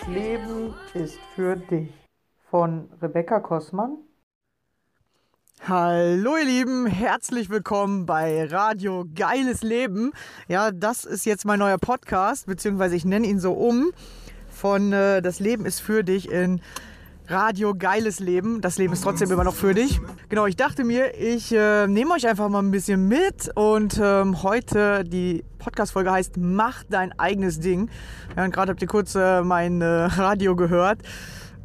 Geiles Leben ist für dich von Rebecca Kossmann. Hallo ihr Lieben, herzlich willkommen bei Radio Geiles Leben. Ja, das ist jetzt mein neuer Podcast, beziehungsweise ich nenne ihn so um. Von äh, Das Leben ist für dich in Radio Geiles Leben. Das Leben ist trotzdem immer noch für dich. Genau, ich dachte mir, ich äh, nehme euch einfach mal ein bisschen mit und ähm, heute die Podcast-Folge heißt Mach dein eigenes Ding. Ja, und gerade habt ihr kurz äh, mein äh, Radio gehört,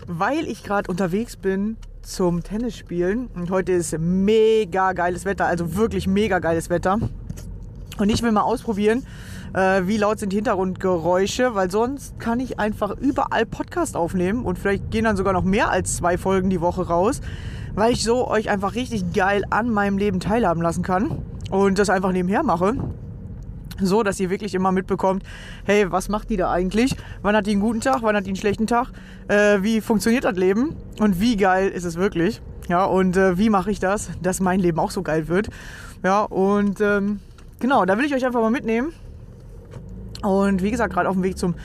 weil ich gerade unterwegs bin zum Tennisspielen und heute ist mega geiles Wetter, also wirklich mega geiles Wetter. Und ich will mal ausprobieren, äh, wie laut sind die Hintergrundgeräusche, weil sonst kann ich einfach überall Podcast aufnehmen und vielleicht gehen dann sogar noch mehr als zwei Folgen die Woche raus, weil ich so euch einfach richtig geil an meinem Leben teilhaben lassen kann und das einfach nebenher mache. So, dass ihr wirklich immer mitbekommt, hey, was macht die da eigentlich? Wann hat die einen guten Tag? Wann hat die einen schlechten Tag? Äh, wie funktioniert das Leben? Und wie geil ist es wirklich? Ja, und äh, wie mache ich das, dass mein Leben auch so geil wird? Ja, und ähm, genau, da will ich euch einfach mal mitnehmen. Und wie gesagt, gerade auf dem Weg zum,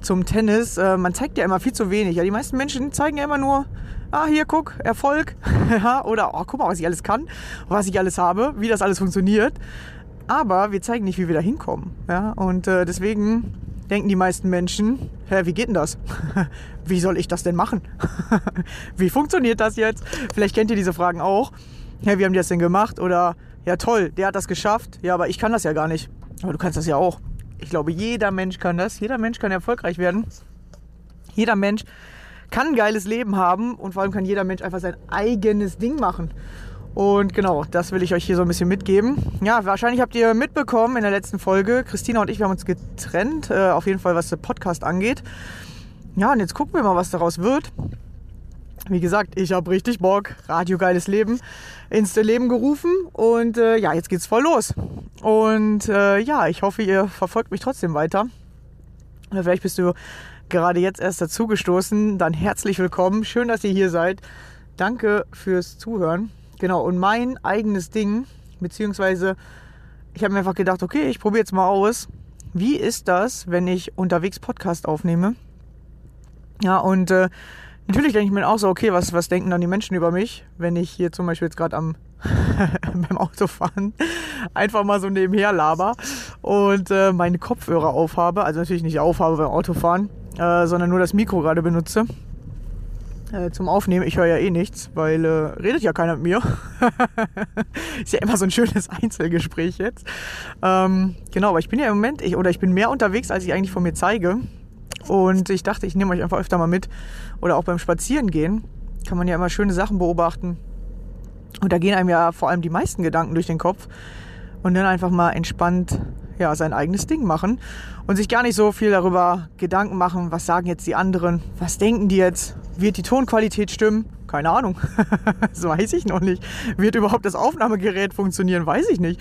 zum Tennis, äh, man zeigt ja immer viel zu wenig. Ja, die meisten Menschen zeigen ja immer nur, ah, hier, guck, Erfolg. oder, oh, guck mal, was ich alles kann, was ich alles habe, wie das alles funktioniert. Aber wir zeigen nicht, wie wir da hinkommen. Ja? Und äh, deswegen denken die meisten Menschen, hä, wie geht denn das? wie soll ich das denn machen? wie funktioniert das jetzt? Vielleicht kennt ihr diese Fragen auch. Ja, wie haben die das denn gemacht? Oder, ja toll, der hat das geschafft. Ja, aber ich kann das ja gar nicht. Aber du kannst das ja auch. Ich glaube, jeder Mensch kann das. Jeder Mensch kann erfolgreich werden. Jeder Mensch kann ein geiles Leben haben und vor allem kann jeder Mensch einfach sein eigenes Ding machen. Und genau, das will ich euch hier so ein bisschen mitgeben. Ja, wahrscheinlich habt ihr mitbekommen in der letzten Folge, Christina und ich, wir haben uns getrennt, äh, auf jeden Fall was der Podcast angeht. Ja, und jetzt gucken wir mal, was daraus wird. Wie gesagt, ich habe richtig Bock. Radio Geiles Leben ins Leben gerufen. Und äh, ja, jetzt geht's voll los. Und äh, ja, ich hoffe, ihr verfolgt mich trotzdem weiter. Oder vielleicht bist du gerade jetzt erst dazugestoßen. Dann herzlich willkommen. Schön, dass ihr hier seid. Danke fürs Zuhören. Genau, und mein eigenes Ding, beziehungsweise ich habe mir einfach gedacht, okay, ich probiere jetzt mal aus. Wie ist das, wenn ich unterwegs Podcast aufnehme? Ja, und äh, Natürlich denke ich mir auch so, okay, was, was denken dann die Menschen über mich, wenn ich hier zum Beispiel jetzt gerade am beim Autofahren einfach mal so nebenher laber und äh, meine Kopfhörer aufhabe, also natürlich nicht aufhabe beim Autofahren, äh, sondern nur das Mikro gerade benutze äh, zum Aufnehmen. Ich höre ja eh nichts, weil äh, redet ja keiner mit mir. Ist ja immer so ein schönes Einzelgespräch jetzt. Ähm, genau, aber ich bin ja im Moment, ich, oder ich bin mehr unterwegs, als ich eigentlich von mir zeige. Und ich dachte, ich nehme euch einfach öfter mal mit. Oder auch beim Spazierengehen kann man ja immer schöne Sachen beobachten. Und da gehen einem ja vor allem die meisten Gedanken durch den Kopf. Und dann einfach mal entspannt ja, sein eigenes Ding machen. Und sich gar nicht so viel darüber Gedanken machen, was sagen jetzt die anderen, was denken die jetzt, wird die Tonqualität stimmen? Keine Ahnung. das weiß ich noch nicht. Wird überhaupt das Aufnahmegerät funktionieren? Weiß ich nicht.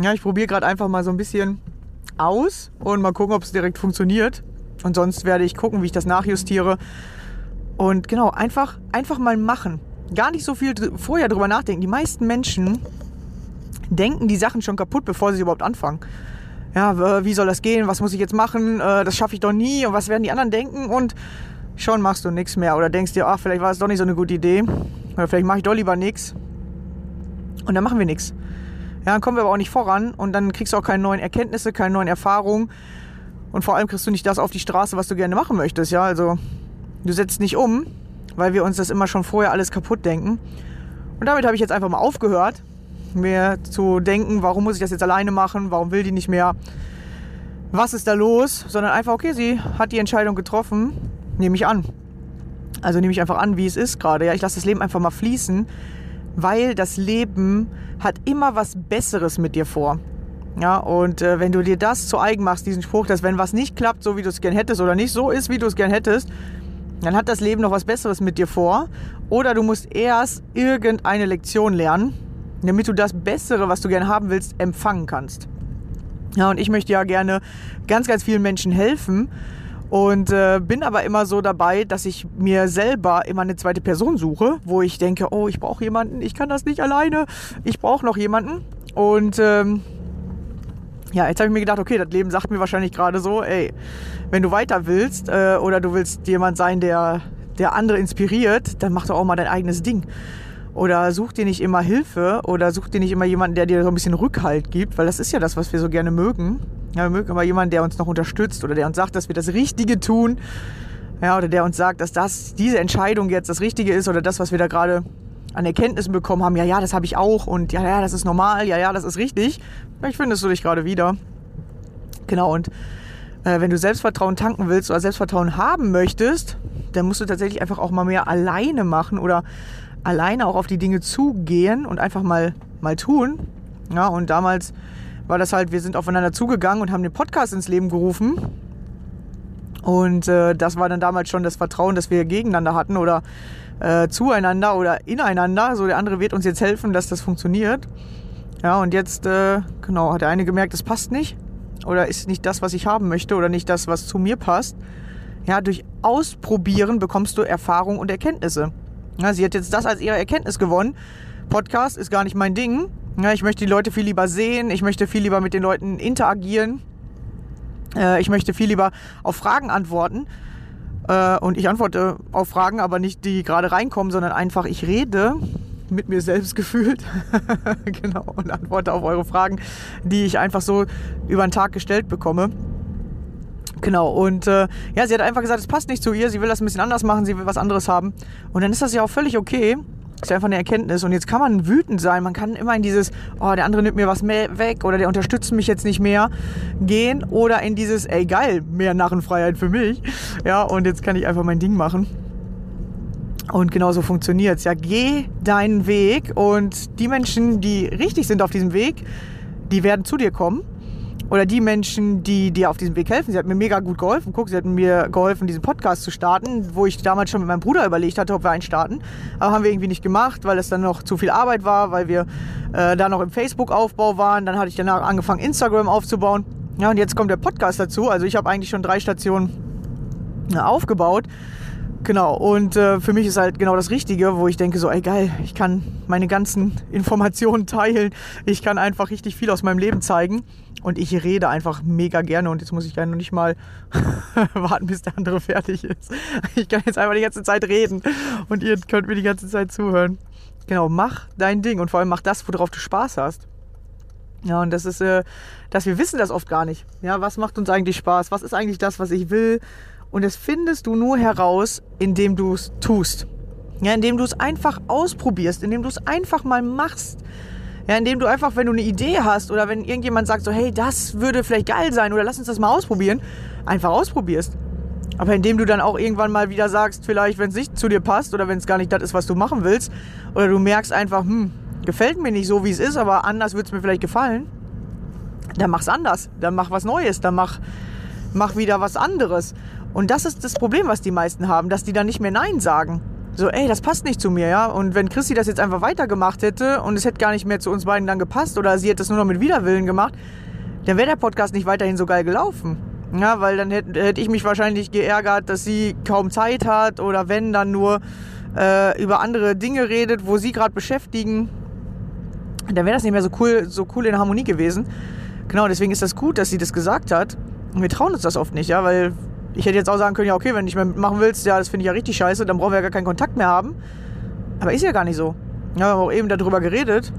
Ja, ich probiere gerade einfach mal so ein bisschen aus und mal gucken, ob es direkt funktioniert. Und sonst werde ich gucken, wie ich das nachjustiere. Und genau, einfach, einfach mal machen. Gar nicht so viel vorher drüber nachdenken. Die meisten Menschen denken die Sachen schon kaputt, bevor sie überhaupt anfangen. Ja, wie soll das gehen? Was muss ich jetzt machen? Äh, das schaffe ich doch nie. Und was werden die anderen denken? Und schon machst du nichts mehr. Oder denkst dir, ach, vielleicht war es doch nicht so eine gute Idee. Oder vielleicht mache ich doch lieber nichts. Und dann machen wir nichts. Ja, dann kommen wir aber auch nicht voran. Und dann kriegst du auch keine neuen Erkenntnisse, keine neuen Erfahrungen. Und vor allem kriegst du nicht das auf die Straße, was du gerne machen möchtest. Ja, also du setzt nicht um, weil wir uns das immer schon vorher alles kaputt denken. Und damit habe ich jetzt einfach mal aufgehört, mir zu denken, warum muss ich das jetzt alleine machen, warum will die nicht mehr, was ist da los, sondern einfach, okay, sie hat die Entscheidung getroffen, nehme ich an. Also nehme ich einfach an, wie es ist gerade. Ja, ich lasse das Leben einfach mal fließen, weil das Leben hat immer was Besseres mit dir vor. Ja, und äh, wenn du dir das zu eigen machst, diesen Spruch, dass wenn was nicht klappt, so wie du es gern hättest oder nicht so ist, wie du es gern hättest, dann hat das Leben noch was Besseres mit dir vor. Oder du musst erst irgendeine Lektion lernen, damit du das Bessere, was du gern haben willst, empfangen kannst. Ja, und ich möchte ja gerne ganz, ganz vielen Menschen helfen und äh, bin aber immer so dabei, dass ich mir selber immer eine zweite Person suche, wo ich denke, oh, ich brauche jemanden, ich kann das nicht alleine, ich brauche noch jemanden. Und ähm, ja, jetzt habe ich mir gedacht, okay, das Leben sagt mir wahrscheinlich gerade so, ey, wenn du weiter willst äh, oder du willst jemand sein, der, der andere inspiriert, dann mach doch auch mal dein eigenes Ding. Oder such dir nicht immer Hilfe oder such dir nicht immer jemanden, der dir so ein bisschen Rückhalt gibt, weil das ist ja das, was wir so gerne mögen. Ja, wir mögen immer jemanden, der uns noch unterstützt oder der uns sagt, dass wir das Richtige tun. Ja, oder der uns sagt, dass das, diese Entscheidung jetzt das Richtige ist oder das, was wir da gerade an Erkenntnissen bekommen haben, ja, ja, das habe ich auch und ja, ja, das ist normal, ja, ja, das ist richtig. Vielleicht findest du dich gerade wieder. Genau, und äh, wenn du Selbstvertrauen tanken willst oder Selbstvertrauen haben möchtest, dann musst du tatsächlich einfach auch mal mehr alleine machen oder alleine auch auf die Dinge zugehen und einfach mal, mal tun. Ja, und damals war das halt, wir sind aufeinander zugegangen und haben den Podcast ins Leben gerufen. Und äh, das war dann damals schon das Vertrauen, das wir gegeneinander hatten oder äh, zueinander oder ineinander. So der andere wird uns jetzt helfen, dass das funktioniert. Ja, und jetzt, äh, genau, hat der eine gemerkt, das passt nicht oder ist nicht das, was ich haben möchte oder nicht das, was zu mir passt. Ja, durch Ausprobieren bekommst du Erfahrung und Erkenntnisse. Ja, sie hat jetzt das als ihre Erkenntnis gewonnen. Podcast ist gar nicht mein Ding. Ja, ich möchte die Leute viel lieber sehen. Ich möchte viel lieber mit den Leuten interagieren. Äh, ich möchte viel lieber auf Fragen antworten. Äh, und ich antworte auf Fragen, aber nicht die gerade reinkommen, sondern einfach ich rede mit mir selbst gefühlt. genau, und antworte auf eure Fragen, die ich einfach so über den Tag gestellt bekomme. Genau, und äh, ja, sie hat einfach gesagt, es passt nicht zu ihr, sie will das ein bisschen anders machen, sie will was anderes haben. Und dann ist das ja auch völlig okay. Ist einfach eine Erkenntnis. Und jetzt kann man wütend sein. Man kann immer in dieses, oh, der andere nimmt mir was mehr weg oder der unterstützt mich jetzt nicht mehr gehen. Oder in dieses, ey, geil, mehr Narrenfreiheit für mich. Ja, und jetzt kann ich einfach mein Ding machen. Und genau so funktioniert es. Ja, geh deinen Weg und die Menschen, die richtig sind auf diesem Weg, die werden zu dir kommen oder die Menschen, die dir auf diesem Weg helfen. Sie hat mir mega gut geholfen. Guck, sie hat mir geholfen, diesen Podcast zu starten, wo ich damals schon mit meinem Bruder überlegt hatte, ob wir einen starten. Aber haben wir irgendwie nicht gemacht, weil es dann noch zu viel Arbeit war, weil wir äh, da noch im Facebook-Aufbau waren. Dann hatte ich danach angefangen, Instagram aufzubauen. Ja, und jetzt kommt der Podcast dazu. Also ich habe eigentlich schon drei Stationen äh, aufgebaut. Genau, und äh, für mich ist halt genau das Richtige, wo ich denke so, ey geil, ich kann meine ganzen Informationen teilen, ich kann einfach richtig viel aus meinem Leben zeigen und ich rede einfach mega gerne und jetzt muss ich ja noch nicht mal warten, bis der andere fertig ist. Ich kann jetzt einfach die ganze Zeit reden und ihr könnt mir die ganze Zeit zuhören. Genau, mach dein Ding und vor allem mach das, worauf du Spaß hast. Ja, und das ist, äh, dass wir wissen das oft gar nicht. Ja, was macht uns eigentlich Spaß? Was ist eigentlich das, was ich will? Und das findest du nur heraus, indem du es tust. Ja, indem du es einfach ausprobierst, indem du es einfach mal machst. Ja, indem du einfach, wenn du eine Idee hast oder wenn irgendjemand sagt so, hey, das würde vielleicht geil sein oder lass uns das mal ausprobieren, einfach ausprobierst. Aber indem du dann auch irgendwann mal wieder sagst, vielleicht, wenn es nicht zu dir passt oder wenn es gar nicht das ist, was du machen willst, oder du merkst einfach, hm, gefällt mir nicht so, wie es ist, aber anders wird es mir vielleicht gefallen, dann mach's anders. Dann mach was Neues, dann mach, mach wieder was anderes. Und das ist das Problem, was die meisten haben, dass die dann nicht mehr Nein sagen. So, ey, das passt nicht zu mir, ja. Und wenn Christi das jetzt einfach weitergemacht hätte und es hätte gar nicht mehr zu uns beiden dann gepasst oder sie hätte es nur noch mit Widerwillen gemacht, dann wäre der Podcast nicht weiterhin so geil gelaufen. Ja, weil dann hätte hätt ich mich wahrscheinlich geärgert, dass sie kaum Zeit hat oder wenn dann nur äh, über andere Dinge redet, wo sie gerade beschäftigen. Dann wäre das nicht mehr so cool, so cool in Harmonie gewesen. Genau, deswegen ist das gut, dass sie das gesagt hat. Und wir trauen uns das oft nicht, ja, weil ich hätte jetzt auch sagen können, ja, okay, wenn du nicht mehr mitmachen willst, ja, das finde ich ja richtig scheiße, dann brauchen wir ja gar keinen Kontakt mehr haben. Aber ist ja gar nicht so. Wir haben auch eben darüber geredet.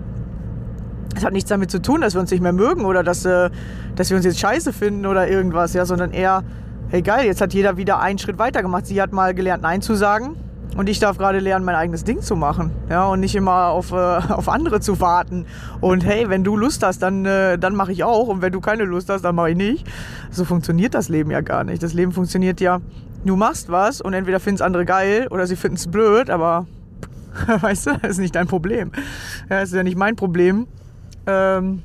Es hat nichts damit zu tun, dass wir uns nicht mehr mögen oder dass, äh, dass wir uns jetzt scheiße finden oder irgendwas, ja, sondern eher, hey geil, jetzt hat jeder wieder einen Schritt weiter gemacht. Sie hat mal gelernt, Nein zu sagen. Und ich darf gerade lernen, mein eigenes Ding zu machen. Ja, und nicht immer auf, äh, auf andere zu warten. Und hey, wenn du Lust hast, dann, äh, dann mache ich auch. Und wenn du keine Lust hast, dann mache ich nicht. So funktioniert das Leben ja gar nicht. Das Leben funktioniert ja, du machst was und entweder finden es andere geil oder sie finden es blöd, aber weißt du, das ist nicht dein Problem. Ja, das ist ja nicht mein Problem. Ähm,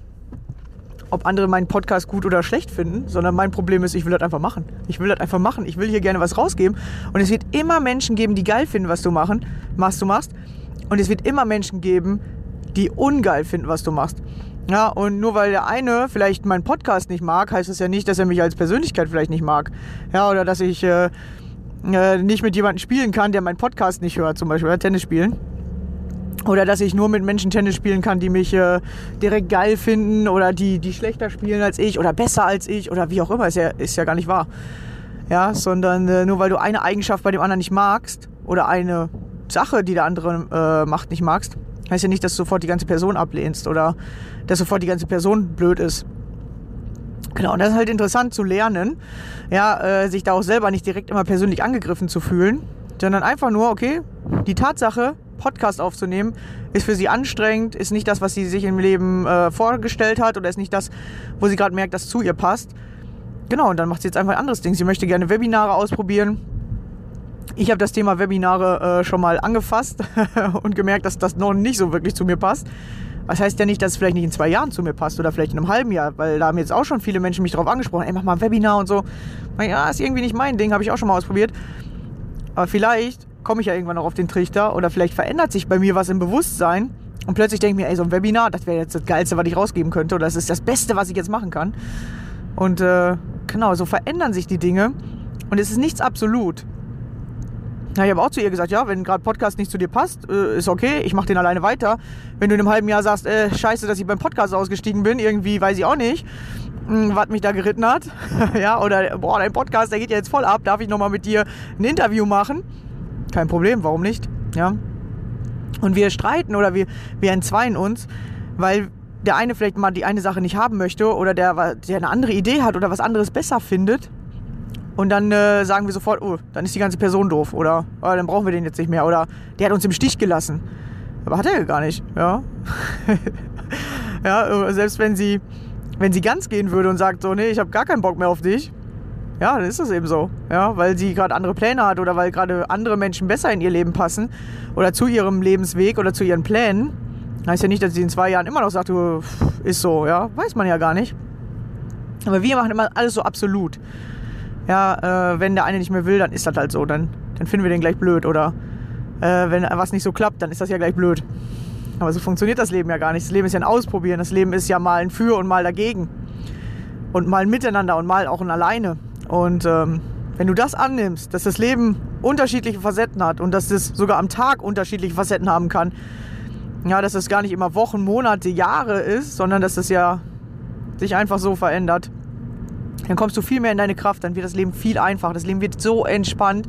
ob andere meinen Podcast gut oder schlecht finden, sondern mein Problem ist, ich will das einfach machen. Ich will das einfach machen. Ich will hier gerne was rausgeben. Und es wird immer Menschen geben, die geil finden, was du machen, machst, du machst. Und es wird immer Menschen geben, die ungeil finden, was du machst. Ja, und nur weil der eine vielleicht meinen Podcast nicht mag, heißt das ja nicht, dass er mich als Persönlichkeit vielleicht nicht mag. Ja, oder dass ich äh, äh, nicht mit jemandem spielen kann, der meinen Podcast nicht hört, zum Beispiel, Tennis spielen. Oder dass ich nur mit Menschen Tennis spielen kann, die mich äh, direkt geil finden oder die, die schlechter spielen als ich oder besser als ich oder wie auch immer. Ist ja, ist ja gar nicht wahr. Ja, sondern äh, nur weil du eine Eigenschaft bei dem anderen nicht magst oder eine Sache, die der andere äh, macht, nicht magst, heißt ja nicht, dass du sofort die ganze Person ablehnst oder dass sofort die ganze Person blöd ist. Genau, und das ist halt interessant zu lernen, ja, äh, sich da auch selber nicht direkt immer persönlich angegriffen zu fühlen, sondern einfach nur, okay, die Tatsache, Podcast aufzunehmen, ist für sie anstrengend, ist nicht das, was sie sich im Leben äh, vorgestellt hat oder ist nicht das, wo sie gerade merkt, dass zu ihr passt. Genau, und dann macht sie jetzt einfach ein anderes Ding. Sie möchte gerne Webinare ausprobieren. Ich habe das Thema Webinare äh, schon mal angefasst und gemerkt, dass das noch nicht so wirklich zu mir passt. Das heißt ja nicht, dass es vielleicht nicht in zwei Jahren zu mir passt oder vielleicht in einem halben Jahr, weil da haben jetzt auch schon viele Menschen mich drauf angesprochen, ey, mach mal ein Webinar und so. Ja, ist irgendwie nicht mein Ding, habe ich auch schon mal ausprobiert. Aber vielleicht komme ich ja irgendwann noch auf den Trichter oder vielleicht verändert sich bei mir was im Bewusstsein und plötzlich denke ich mir, ey, so ein Webinar, das wäre jetzt das Geilste, was ich rausgeben könnte oder das ist das Beste, was ich jetzt machen kann. Und äh, genau, so verändern sich die Dinge und es ist nichts absolut. Ja, ich habe auch zu ihr gesagt, ja, wenn gerade Podcast nicht zu dir passt, äh, ist okay, ich mache den alleine weiter. Wenn du in einem halben Jahr sagst, äh, scheiße, dass ich beim Podcast ausgestiegen bin, irgendwie weiß ich auch nicht, hm, was mich da geritten hat. ja, oder boah, dein Podcast, der geht ja jetzt voll ab, darf ich nochmal mit dir ein Interview machen? Kein Problem, warum nicht? Ja. Und wir streiten oder wir, wir entzweien uns, weil der eine vielleicht mal die eine Sache nicht haben möchte oder der, der eine andere Idee hat oder was anderes besser findet. Und dann äh, sagen wir sofort, oh, dann ist die ganze Person doof oder oh, dann brauchen wir den jetzt nicht mehr oder der hat uns im Stich gelassen. Aber hat er ja gar nicht, ja. ja, äh, selbst wenn sie, wenn sie ganz gehen würde und sagt so, nee, ich habe gar keinen Bock mehr auf dich, ja, dann ist das eben so. Ja, weil sie gerade andere Pläne hat oder weil gerade andere Menschen besser in ihr Leben passen oder zu ihrem Lebensweg oder zu ihren Plänen. Heißt ja nicht, dass sie in zwei Jahren immer noch sagt, du, ist so, ja, weiß man ja gar nicht. Aber wir machen immer alles so absolut. Ja, äh, wenn der eine nicht mehr will, dann ist das halt so, dann, dann finden wir den gleich blöd. Oder äh, wenn was nicht so klappt, dann ist das ja gleich blöd. Aber so funktioniert das Leben ja gar nicht. Das Leben ist ja ein Ausprobieren. Das Leben ist ja mal ein Für und mal dagegen. Und mal ein Miteinander und mal auch ein Alleine. Und ähm, wenn du das annimmst, dass das Leben unterschiedliche Facetten hat und dass es sogar am Tag unterschiedliche Facetten haben kann, ja, dass es gar nicht immer Wochen, Monate, Jahre ist, sondern dass es ja sich einfach so verändert, dann kommst du viel mehr in deine Kraft, dann wird das Leben viel einfacher, das Leben wird so entspannt,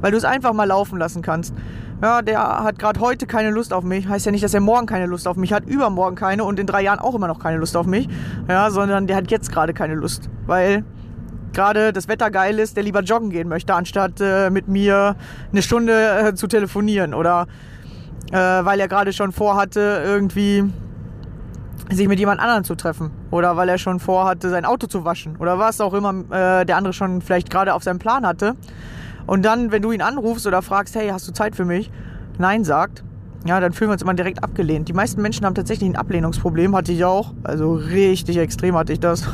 weil du es einfach mal laufen lassen kannst. Ja, der hat gerade heute keine Lust auf mich, heißt ja nicht, dass er morgen keine Lust auf mich hat, übermorgen keine und in drei Jahren auch immer noch keine Lust auf mich, ja, sondern der hat jetzt gerade keine Lust, weil gerade das Wetter geil ist, der lieber joggen gehen möchte, anstatt äh, mit mir eine Stunde äh, zu telefonieren oder äh, weil er gerade schon vorhatte, irgendwie sich mit jemand anderen zu treffen oder weil er schon vorhatte, sein Auto zu waschen oder was auch immer äh, der andere schon vielleicht gerade auf seinem Plan hatte. Und dann, wenn du ihn anrufst oder fragst, hey, hast du Zeit für mich? Nein sagt, ja, dann fühlen wir uns immer direkt abgelehnt. Die meisten Menschen haben tatsächlich ein Ablehnungsproblem, hatte ich auch. Also richtig extrem hatte ich das.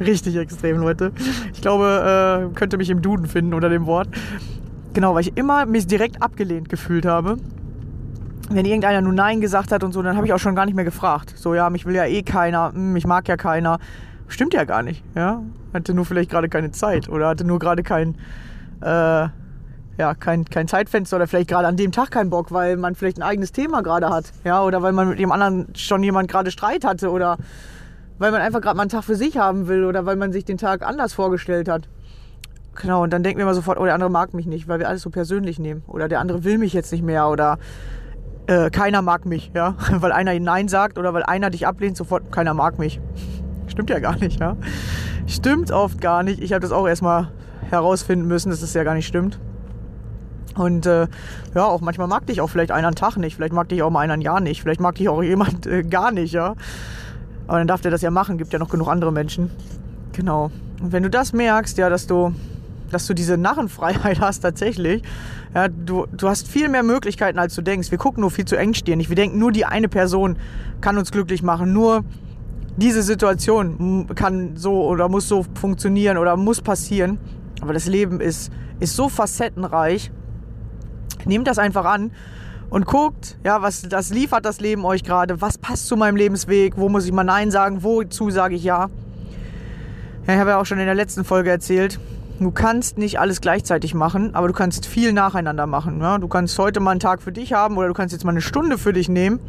richtig extrem, Leute. Ich glaube, äh, könnte mich im Duden finden unter dem Wort. Genau, weil ich immer mich direkt abgelehnt gefühlt habe. Wenn irgendeiner nur Nein gesagt hat und so, dann habe ich auch schon gar nicht mehr gefragt. So, ja, mich will ja eh keiner, hm, mich mag ja keiner. Stimmt ja gar nicht, ja. Hatte nur vielleicht gerade keine Zeit oder hatte nur gerade kein, äh, ja, kein, kein Zeitfenster oder vielleicht gerade an dem Tag keinen Bock, weil man vielleicht ein eigenes Thema gerade hat, ja, oder weil man mit dem anderen schon jemand gerade Streit hatte oder weil man einfach gerade mal einen Tag für sich haben will oder weil man sich den Tag anders vorgestellt hat. Genau, und dann denken wir immer sofort, oh, der andere mag mich nicht, weil wir alles so persönlich nehmen. Oder der andere will mich jetzt nicht mehr oder äh, keiner mag mich, ja. Weil einer Nein sagt oder weil einer dich ablehnt, sofort, keiner mag mich. Stimmt ja gar nicht, ja. Stimmt oft gar nicht. Ich habe das auch erstmal herausfinden müssen, dass es das ja gar nicht stimmt. Und äh, ja, auch manchmal mag dich auch vielleicht einer einen Tag nicht, vielleicht mag dich auch mal einer ein Jahr nicht, vielleicht mag dich auch jemand äh, gar nicht, ja. Aber dann darf der das ja machen, gibt ja noch genug andere Menschen. Genau. Und wenn du das merkst, ja, dass du, dass du diese Narrenfreiheit hast tatsächlich, ja, du, du hast viel mehr Möglichkeiten, als du denkst. Wir gucken nur viel zu engstirnig. Wir denken, nur die eine Person kann uns glücklich machen. Nur diese Situation kann so oder muss so funktionieren oder muss passieren. Aber das Leben ist, ist so facettenreich. Nehmt das einfach an und guckt, ja, was das liefert das Leben euch gerade, was passt zu meinem Lebensweg, wo muss ich mal Nein sagen, wozu sage ich Ja. ja ich habe ja auch schon in der letzten Folge erzählt, du kannst nicht alles gleichzeitig machen, aber du kannst viel nacheinander machen. Ja? Du kannst heute mal einen Tag für dich haben oder du kannst jetzt mal eine Stunde für dich nehmen,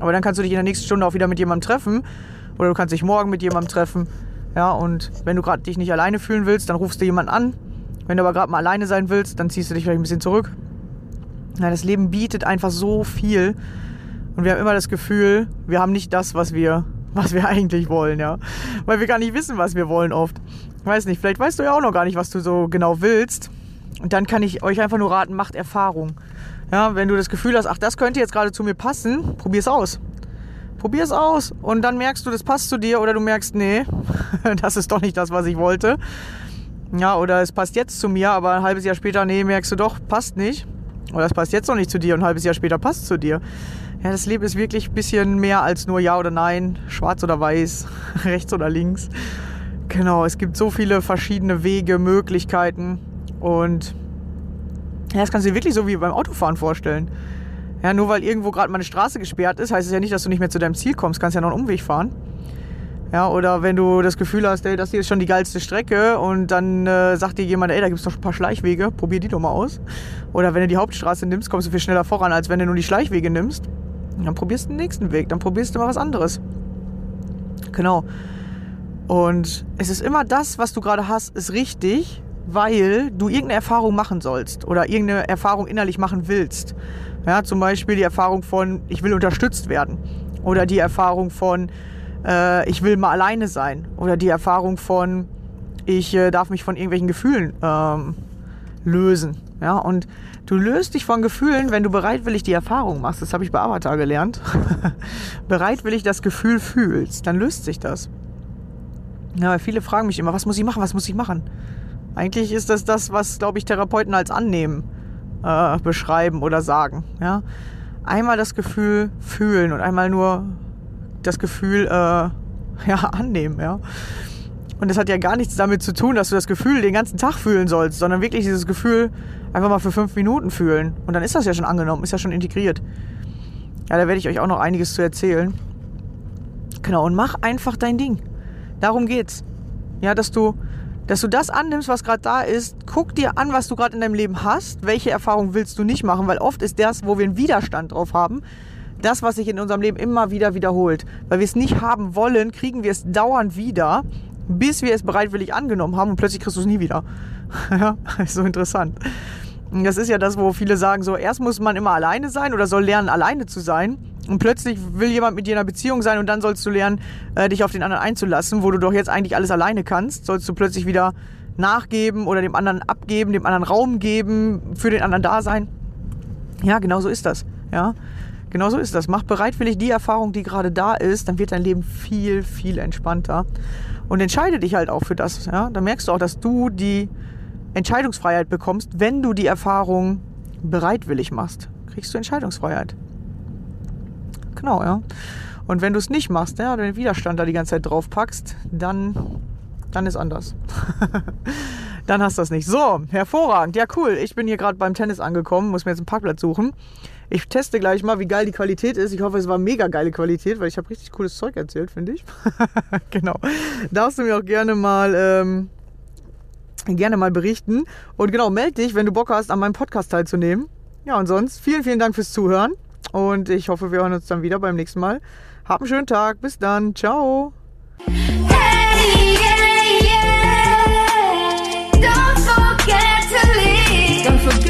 aber dann kannst du dich in der nächsten Stunde auch wieder mit jemandem treffen oder du kannst dich morgen mit jemandem treffen. Ja, und wenn du gerade dich nicht alleine fühlen willst, dann rufst du jemanden an. Wenn du aber gerade mal alleine sein willst, dann ziehst du dich vielleicht ein bisschen zurück. Ja, das Leben bietet einfach so viel und wir haben immer das Gefühl, wir haben nicht das, was wir was wir eigentlich wollen, ja. Weil wir gar nicht wissen, was wir wollen oft. Weiß nicht, vielleicht weißt du ja auch noch gar nicht, was du so genau willst. Und dann kann ich euch einfach nur raten, macht Erfahrung. Ja, wenn du das Gefühl hast, ach, das könnte jetzt gerade zu mir passen, probier es aus. Probier es aus und dann merkst du, das passt zu dir oder du merkst, nee, das ist doch nicht das, was ich wollte. Ja, oder es passt jetzt zu mir, aber ein halbes Jahr später, nee, merkst du doch, passt nicht. Oder es passt jetzt noch nicht zu dir und ein halbes Jahr später passt es zu dir. Ja, das Leben ist wirklich ein bisschen mehr als nur Ja oder Nein, schwarz oder weiß, rechts oder links. Genau, es gibt so viele verschiedene Wege, Möglichkeiten und ja, das kannst du dir wirklich so wie beim Autofahren vorstellen. Ja, nur weil irgendwo gerade mal eine Straße gesperrt ist, heißt es ja nicht, dass du nicht mehr zu deinem Ziel kommst. Kannst ja noch einen Umweg fahren. Ja, oder wenn du das Gefühl hast, ey, das hier ist schon die geilste Strecke und dann äh, sagt dir jemand, ey, da gibt es doch ein paar Schleichwege, probier die doch mal aus. Oder wenn du die Hauptstraße nimmst, kommst du viel schneller voran, als wenn du nur die Schleichwege nimmst. Dann probierst du den nächsten Weg, dann probierst du mal was anderes. Genau. Und es ist immer das, was du gerade hast, ist richtig, weil du irgendeine Erfahrung machen sollst oder irgendeine Erfahrung innerlich machen willst. Ja, zum Beispiel die Erfahrung von, ich will unterstützt werden. Oder die Erfahrung von, äh, ich will mal alleine sein. Oder die Erfahrung von, ich äh, darf mich von irgendwelchen Gefühlen ähm, lösen. Ja, und du löst dich von Gefühlen, wenn du bereitwillig die Erfahrung machst. Das habe ich bei Avatar gelernt. bereitwillig das Gefühl fühlst, dann löst sich das. Ja, viele fragen mich immer, was muss ich machen, was muss ich machen? Eigentlich ist das das, was, glaube ich, Therapeuten als annehmen äh, beschreiben oder sagen. Ja? Einmal das Gefühl fühlen und einmal nur das Gefühl äh, ja, annehmen. Ja? Und das hat ja gar nichts damit zu tun, dass du das Gefühl den ganzen Tag fühlen sollst, sondern wirklich dieses Gefühl einfach mal für fünf Minuten fühlen. Und dann ist das ja schon angenommen, ist ja schon integriert. Ja, da werde ich euch auch noch einiges zu erzählen. Genau, und mach einfach dein Ding. Darum geht's. Ja, dass du, dass du das annimmst, was gerade da ist. Guck dir an, was du gerade in deinem Leben hast. Welche Erfahrung willst du nicht machen? Weil oft ist das, wo wir einen Widerstand drauf haben, das, was sich in unserem Leben immer wieder wiederholt. Weil wir es nicht haben wollen, kriegen wir es dauernd wieder bis wir es bereitwillig angenommen haben und plötzlich kriegst du es nie wieder. ja, ist so interessant. Das ist ja das, wo viele sagen, so erst muss man immer alleine sein oder soll lernen, alleine zu sein. Und plötzlich will jemand mit dir in einer Beziehung sein und dann sollst du lernen, äh, dich auf den anderen einzulassen, wo du doch jetzt eigentlich alles alleine kannst. Sollst du plötzlich wieder nachgeben oder dem anderen abgeben, dem anderen Raum geben, für den anderen da sein. Ja, genau so ist das. Ja, genau so ist das. Mach bereitwillig die Erfahrung, die gerade da ist, dann wird dein Leben viel, viel entspannter und entscheide dich halt auch für das. Ja? Dann merkst du auch, dass du die Entscheidungsfreiheit bekommst, wenn du die Erfahrung bereitwillig machst. Kriegst du Entscheidungsfreiheit. Genau, ja. Und wenn du es nicht machst, ja, den Widerstand da die ganze Zeit drauf packst, dann, dann ist anders. dann hast du das nicht. So, hervorragend. Ja, cool. Ich bin hier gerade beim Tennis angekommen, muss mir jetzt einen Parkplatz suchen. Ich teste gleich mal, wie geil die Qualität ist. Ich hoffe, es war mega geile Qualität, weil ich habe richtig cooles Zeug erzählt, finde ich. genau. Darfst du mir auch gerne mal, ähm, gerne mal berichten. Und genau, melde dich, wenn du Bock hast, an meinem Podcast teilzunehmen. Ja, und sonst vielen, vielen Dank fürs Zuhören. Und ich hoffe, wir hören uns dann wieder beim nächsten Mal. Hab einen schönen Tag. Bis dann. Ciao. Don't forget